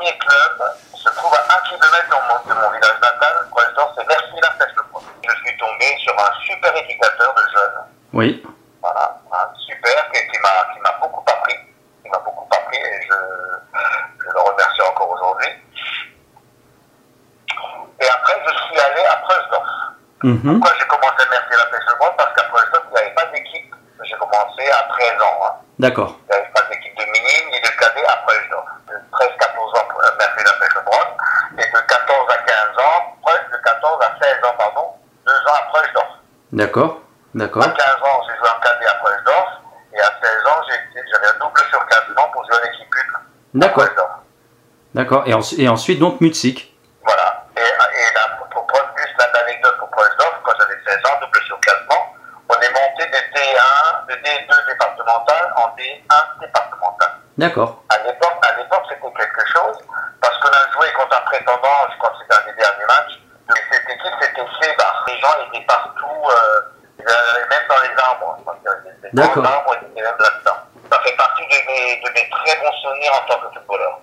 premier club se trouve à 1 km de mon village natal, Croisdor, c'est merci la pêche. Je suis tombé sur un super éducateur de jeunes, Oui. voilà, un super, qui, qui m'a qui m'a beaucoup appris, qui m'a beaucoup appris et je, je le remercie encore aujourd'hui. Et après, je suis allé à Preusdorf. Mhm. Pourquoi j'ai commencé à merci la pêche Parce qu'à Preusdorf, il n'y avait pas d'équipe. J'ai commencé à 13 ans. Hein. D'accord. Il n'y avait pas d'équipe de minimes ni de cadets à Preusdorf. De 13-14 ans, euh, merci la pêche et de 14 à 15 ans, Preus- de 14 à 16 ans, pardon, 2 ans à Preusdorf. D'accord. D'accord. À 15 ans, j'ai joué en cadet à Preusdorf, et à 16 ans, j'ai- j'avais un double sur 4 ans pour jouer en équipe 1. D'accord. D'accord. Et, ensu- et ensuite, donc, Mutzig. Voilà. Et, et là, pour- prendre juste la- l'anecdote pour Preusdorf, quand j'avais 16 ans, double sur 4 ans, on est monté de D1, de D2 départemental en D1 départemental. D'accord. À l'époque, à l'époque, c'était quelque chose, parce qu'on a joué contre un prétendant, je crois que c'était un des derniers matchs, équipe, c'était Sébar. Les gens étaient partout, euh, même dans les arbres. Ils étaient même là-dedans. Ça fait partie de mes, de mes très bons souvenirs en tant que footballeur.